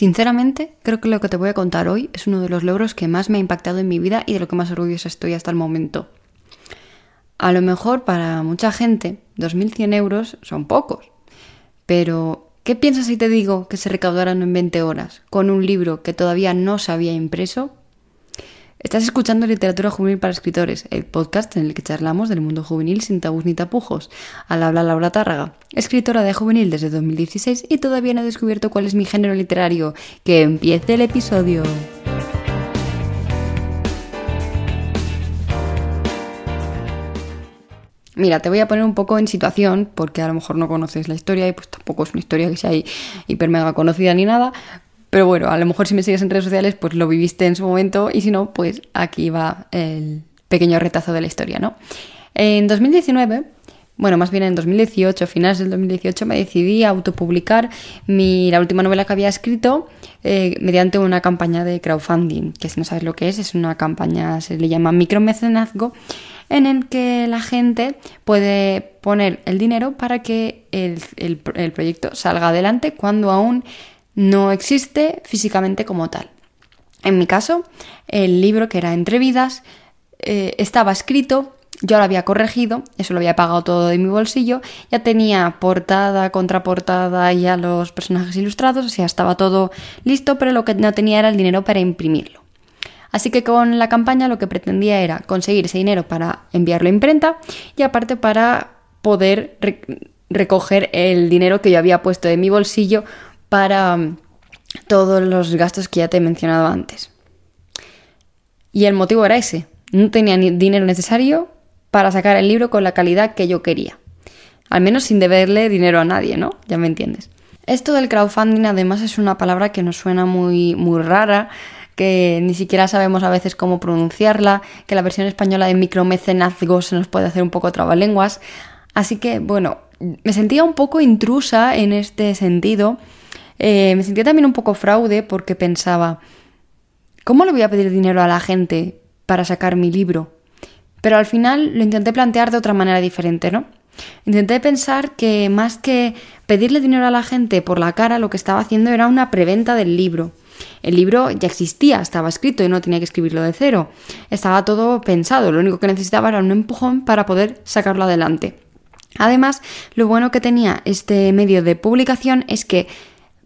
Sinceramente, creo que lo que te voy a contar hoy es uno de los logros que más me ha impactado en mi vida y de lo que más orgullosa estoy hasta el momento. A lo mejor para mucha gente 2.100 euros son pocos, pero ¿qué piensas si te digo que se recaudaron en 20 horas con un libro que todavía no se había impreso Estás escuchando Literatura Juvenil para Escritores, el podcast en el que charlamos del mundo juvenil sin tabús ni tapujos. Al habla Laura Tárraga, escritora de juvenil desde 2016 y todavía no he descubierto cuál es mi género literario. ¡Que empiece el episodio! Mira, te voy a poner un poco en situación, porque a lo mejor no conoces la historia y pues tampoco es una historia que sea hiper mega conocida ni nada, pero bueno, a lo mejor si me sigues en redes sociales, pues lo viviste en su momento y si no, pues aquí va el pequeño retazo de la historia, ¿no? En 2019, bueno, más bien en 2018, finales del 2018, me decidí a autopublicar mi, la última novela que había escrito eh, mediante una campaña de crowdfunding, que si no sabes lo que es, es una campaña, se le llama micromecenazgo, en el que la gente puede poner el dinero para que el, el proyecto salga adelante cuando aún no existe físicamente como tal. En mi caso, el libro que era Entre Vidas eh, estaba escrito, yo lo había corregido, eso lo había pagado todo de mi bolsillo, ya tenía portada, contraportada y a los personajes ilustrados, o sea, estaba todo listo, pero lo que no tenía era el dinero para imprimirlo. Así que con la campaña lo que pretendía era conseguir ese dinero para enviarlo a imprenta y aparte para poder recoger el dinero que yo había puesto de mi bolsillo para mm, todos los gastos que ya te he mencionado antes. Y el motivo era ese. No tenía ni dinero necesario para sacar el libro con la calidad que yo quería. Al menos sin deberle dinero a nadie, ¿no? Ya me entiendes. Esto del crowdfunding además es una palabra que nos suena muy, muy rara, que ni siquiera sabemos a veces cómo pronunciarla, que la versión española de micromecenazgo se nos puede hacer un poco trabalenguas. Así que, bueno, me sentía un poco intrusa en este sentido eh, me sentía también un poco fraude porque pensaba, ¿cómo le voy a pedir dinero a la gente para sacar mi libro? Pero al final lo intenté plantear de otra manera diferente, ¿no? Intenté pensar que más que pedirle dinero a la gente por la cara, lo que estaba haciendo era una preventa del libro. El libro ya existía, estaba escrito y no tenía que escribirlo de cero. Estaba todo pensado, lo único que necesitaba era un empujón para poder sacarlo adelante. Además, lo bueno que tenía este medio de publicación es que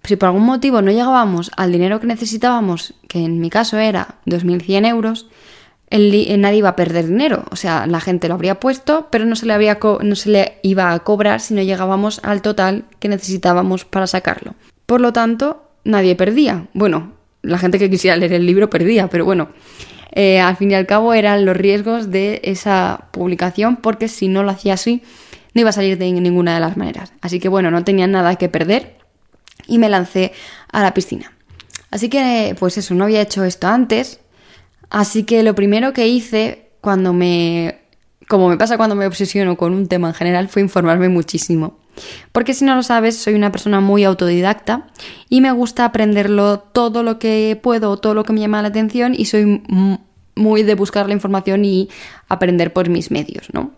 si por algún motivo no llegábamos al dinero que necesitábamos, que en mi caso era 2.100 euros, el, nadie iba a perder dinero. O sea, la gente lo habría puesto, pero no se, le habría no se le iba a cobrar si no llegábamos al total que necesitábamos para sacarlo. Por lo tanto, nadie perdía. Bueno, la gente que quisiera leer el libro perdía, pero bueno, eh, al fin y al cabo eran los riesgos de esa publicación, porque si no lo hacía así, no iba a salir de ninguna de las maneras. Así que bueno, no tenía nada que perder y me lancé a la piscina. Así que, pues eso, no había hecho esto antes. Así que lo primero que hice cuando me... Como me pasa cuando me obsesiono con un tema en general, fue informarme muchísimo. Porque si no lo sabes, soy una persona muy autodidacta y me gusta aprenderlo todo lo que puedo, todo lo que me llama la atención y soy muy de buscar la información y aprender por mis medios, ¿no?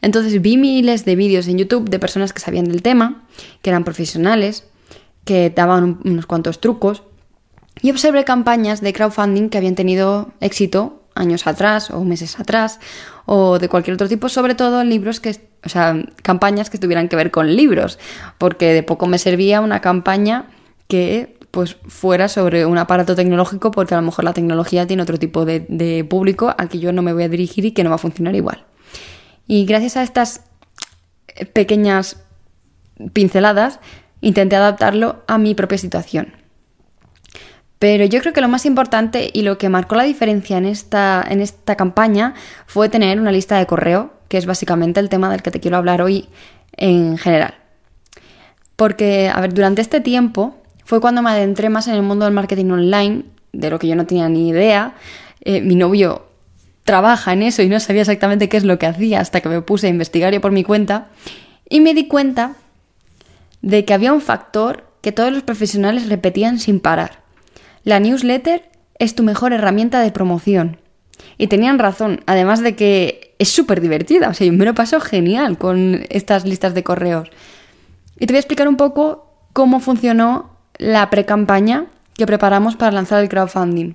Entonces vi miles de vídeos en YouTube de personas que sabían del tema, que eran profesionales, que daban unos cuantos trucos y observé campañas de crowdfunding que habían tenido éxito años atrás o meses atrás o de cualquier otro tipo, sobre todo libros que, o sea, campañas que tuvieran que ver con libros, porque de poco me servía una campaña que pues fuera sobre un aparato tecnológico porque a lo mejor la tecnología tiene otro tipo de público al que yo no me voy a dirigir y que no va a funcionar igual. Y gracias a estas pequeñas pinceladas intenté adaptarlo a mi propia situación. Pero yo creo que lo más importante y lo que marcó la diferencia en esta, en esta campaña fue tener una lista de correo, que es básicamente el tema del que te quiero hablar hoy en general. Porque, a ver, durante este tiempo fue cuando me adentré más en el mundo del marketing online, de lo que yo no tenía ni idea. Eh, mi novio trabaja en eso y no sabía exactamente qué es lo que hacía hasta que me puse a investigar yo por mi cuenta. Y me di cuenta de que había un factor que todos los profesionales repetían sin parar. La newsletter es tu mejor herramienta de promoción. Y tenían razón, además de que es súper divertida, o sea, yo me lo paso genial con estas listas de correos. Y te voy a explicar un poco cómo funcionó la pre-campaña que preparamos para lanzar el crowdfunding,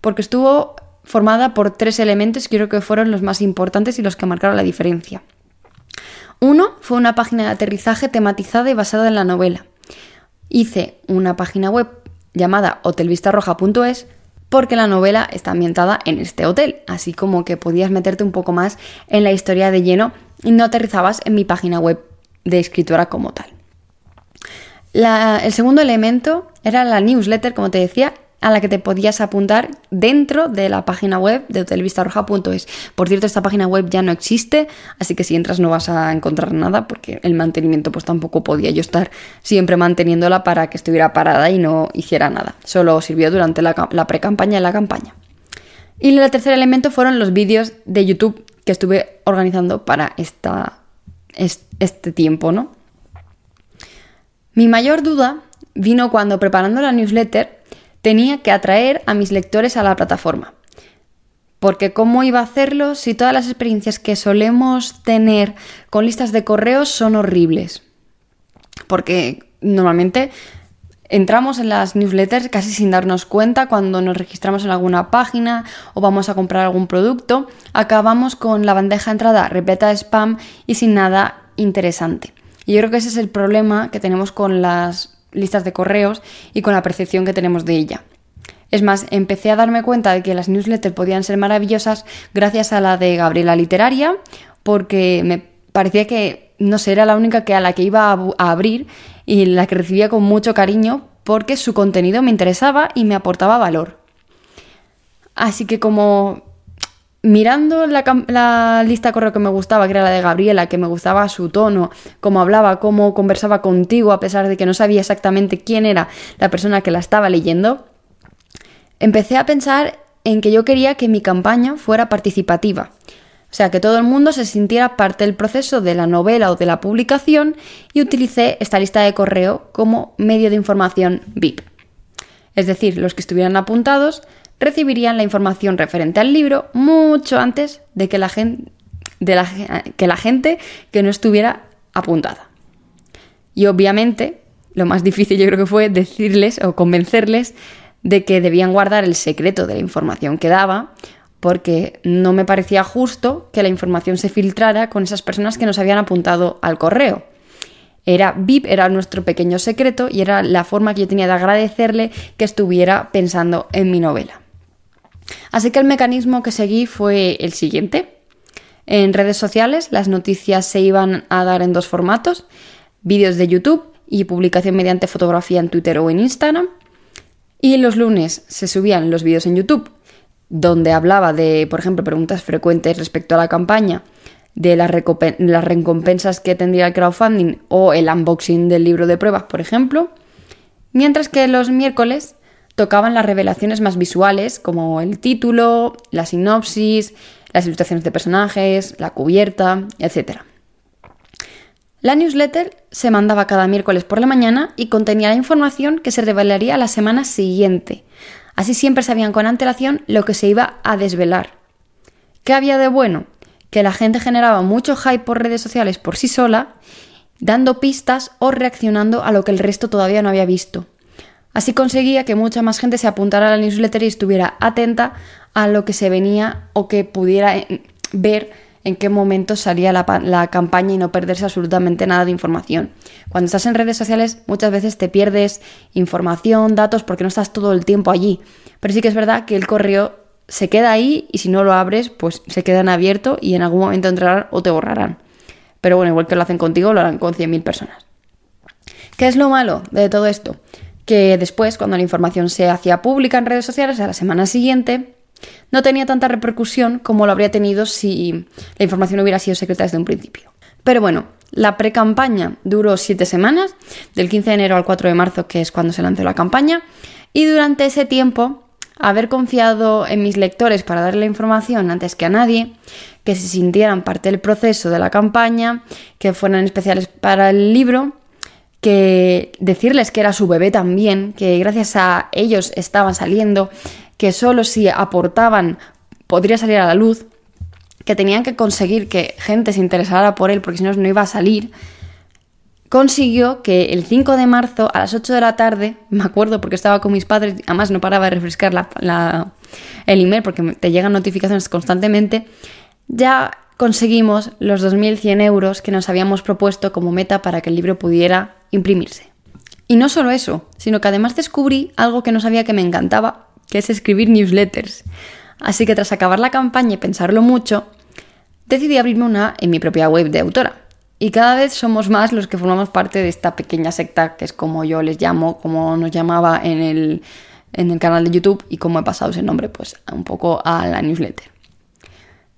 porque estuvo formada por tres elementos que creo que fueron los más importantes y los que marcaron la diferencia. Uno fue una página de aterrizaje tematizada y basada en la novela. Hice una página web llamada hotelvistarroja.es porque la novela está ambientada en este hotel, así como que podías meterte un poco más en la historia de lleno y no aterrizabas en mi página web de escritora como tal. el segundo elemento era la newsletter, como te decía, a la que te podías apuntar dentro de la página web de hotelvistarroja.es. Por cierto, esta página web ya no existe, así que si entras no vas a encontrar nada porque el mantenimiento pues tampoco podía yo estar siempre manteniéndola para que estuviera parada y no hiciera nada. Solo sirvió durante la, pre-campaña y la campaña. Y el tercer elemento fueron los vídeos de YouTube que estuve organizando para esta, este tiempo, ¿no? Mi mayor duda vino cuando preparando la newsletter tenía que atraer a mis lectores a la plataforma. Porque ¿cómo iba a hacerlo si todas las experiencias que solemos tener con listas de correos son horribles? Porque normalmente entramos en las newsletters casi sin darnos cuenta cuando nos registramos en alguna página o vamos a comprar algún producto, acabamos con la bandeja de entrada repleta de spam y sin nada interesante. Y yo creo que ese es el problema que tenemos con las listas de correos y con la percepción que tenemos de ella. Es más, empecé a darme cuenta de que las newsletters podían ser maravillosas gracias a la de Gabriela Literaria, porque me parecía que, no sé, era la única que a la que iba a, abrir y la que recibía con mucho cariño porque su contenido me interesaba y me aportaba valor. Así que como mirando la, lista de correo que me gustaba, que era la de Gabriela, que me gustaba su tono, cómo hablaba, cómo conversaba contigo, a pesar de que no sabía exactamente quién era la persona que la estaba leyendo, empecé a pensar en que yo quería que mi campaña fuera participativa. O sea, que todo el mundo se sintiera parte del proceso de la novela o de la publicación y utilicé esta lista de correo como medio de información VIP. Es decir, los que estuvieran apuntados recibirían la información referente al libro mucho antes de que la gente, que, que no estuviera apuntada. Y obviamente, lo más difícil yo creo que fue decirles o convencerles de que debían guardar el secreto de la información que daba, porque no me parecía justo que la información se filtrara con esas personas que nos habían apuntado al correo. Era VIP, era nuestro pequeño secreto y era la forma que yo tenía de agradecerle que estuviera pensando en mi novela. Así que el mecanismo que seguí fue el siguiente. En redes sociales las noticias se iban a dar en dos formatos, vídeos de YouTube y publicación mediante fotografía en Twitter o en Instagram. Y los lunes se subían los vídeos en YouTube, donde hablaba de, por ejemplo, preguntas frecuentes respecto a la campaña, de las, recompensas que tendría el crowdfunding o el unboxing del libro de pruebas, por ejemplo. Mientras que los miércoles tocaban las revelaciones más visuales, como el título, la sinopsis, las ilustraciones de personajes, la cubierta, etc. La newsletter se mandaba cada miércoles por la mañana y contenía la información que se revelaría la semana siguiente. Así siempre sabían con antelación lo que se iba a desvelar. ¿Qué había de bueno? Que la gente generaba mucho hype por redes sociales por sí sola, dando pistas o reaccionando a lo que el resto todavía no había visto. Así conseguía que mucha más gente se apuntara a la newsletter y estuviera atenta a lo que se venía o que pudiera eh, ver en qué momento salía la, campaña y no perderse absolutamente nada de información. Cuando estás en redes sociales muchas veces te pierdes información, datos, porque no estás todo el tiempo allí. Pero sí que es verdad que el correo se queda ahí y si no lo abres, pues se queda en abierto y en algún momento entrarán o te borrarán. Pero bueno, igual que lo hacen contigo, lo harán con 100.000 personas. ¿Qué es lo malo de todo esto? Que después, cuando la información se hacía pública en redes sociales, a la semana siguiente, no tenía tanta repercusión como lo habría tenido si la información hubiera sido secreta desde un principio. Pero bueno, la pre-campaña duró siete semanas, del 15 de enero al 4 de marzo, que es cuando se lanzó la campaña, y durante ese tiempo, haber confiado en mis lectores para darle la información antes que a nadie, que se sintieran parte del proceso de la campaña, que fueran especiales para el libro, que decirles que era su bebé también, que gracias a ellos estaban saliendo, que solo si aportaban podría salir a la luz, que tenían que conseguir que gente se interesara por él porque si no no iba a salir, consiguió que el 5 de marzo a las 8 de la tarde, me acuerdo porque estaba con mis padres, además no paraba de refrescar la, el email porque te llegan notificaciones constantemente, ya conseguimos los 2.100 euros que nos habíamos propuesto como meta para que el libro pudiera imprimirse. Y no solo eso, sino que además descubrí algo que no sabía que me encantaba, que es escribir newsletters. Así que tras acabar la campaña y pensarlo mucho, decidí abrirme una en mi propia web de autora. Y cada vez somos más los que formamos parte de esta pequeña secta, que es como yo les llamo, como nos llamaba en el, en el canal de YouTube y cómo he pasado ese nombre, pues un poco a la newsletter.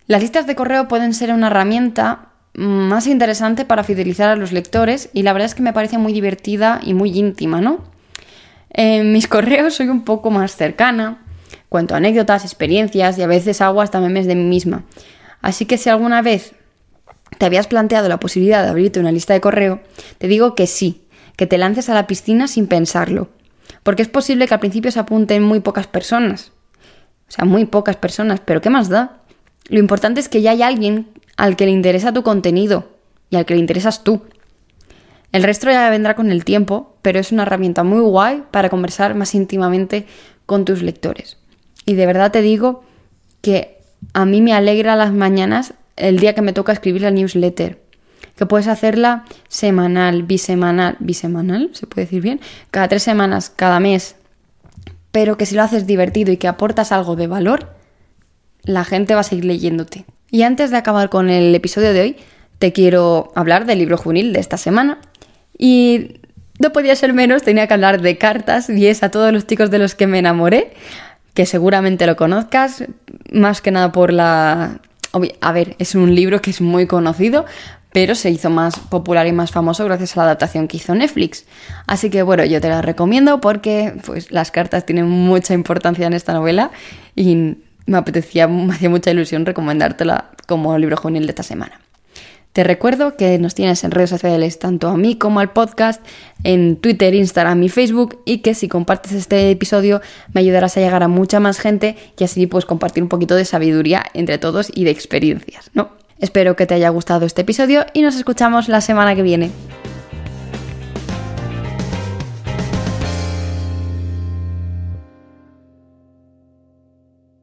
Las listas de correo pueden ser una herramienta más interesante para fidelizar a los lectores y la verdad es que me parece muy divertida y muy íntima, ¿no? En mis correos soy un poco más cercana, cuento anécdotas, experiencias y a veces hago hasta memes de mí misma. Así que si alguna vez te habías planteado la posibilidad de abrirte una lista de correo, te digo que sí, que te lances a la piscina sin pensarlo. Porque es posible que al principio se apunten muy pocas personas. O sea, muy pocas personas, pero ¿qué más da? Lo importante es que ya hay alguien al que le interesa tu contenido y al que le interesas tú. El resto ya vendrá con el tiempo, pero es una herramienta muy guay para conversar más íntimamente con tus lectores. Y de verdad te digo que a mí me alegra las mañanas el día que me toca escribir la newsletter. Que puedes hacerla semanal, bisemanal, bisemanal, se puede decir bien, cada tres semanas, cada mes. Pero que si lo haces divertido y que aportas algo de valor, la gente va a seguir leyéndote. Y antes de acabar con el episodio de hoy, te quiero hablar del libro juvenil de esta semana. Y no podía ser menos, tenía que hablar de cartas y es a todos los chicos de los que me enamoré, que seguramente lo conozcas, más que nada por la a ver, es un libro que es muy conocido, pero se hizo más popular y más famoso gracias a la adaptación que hizo Netflix. Así que bueno, yo te la recomiendo porque pues, las cartas tienen mucha importancia en esta novela y me apetecía, me hacía mucha ilusión recomendártela como libro juvenil de esta semana. Te recuerdo que nos tienes en redes sociales tanto a mí como al podcast, en Twitter, Instagram y Facebook y que si compartes este episodio me ayudarás a llegar a mucha más gente y así pues compartir un poquito de sabiduría entre todos y de experiencias, ¿no? Espero que te haya gustado este episodio y nos escuchamos la semana que viene.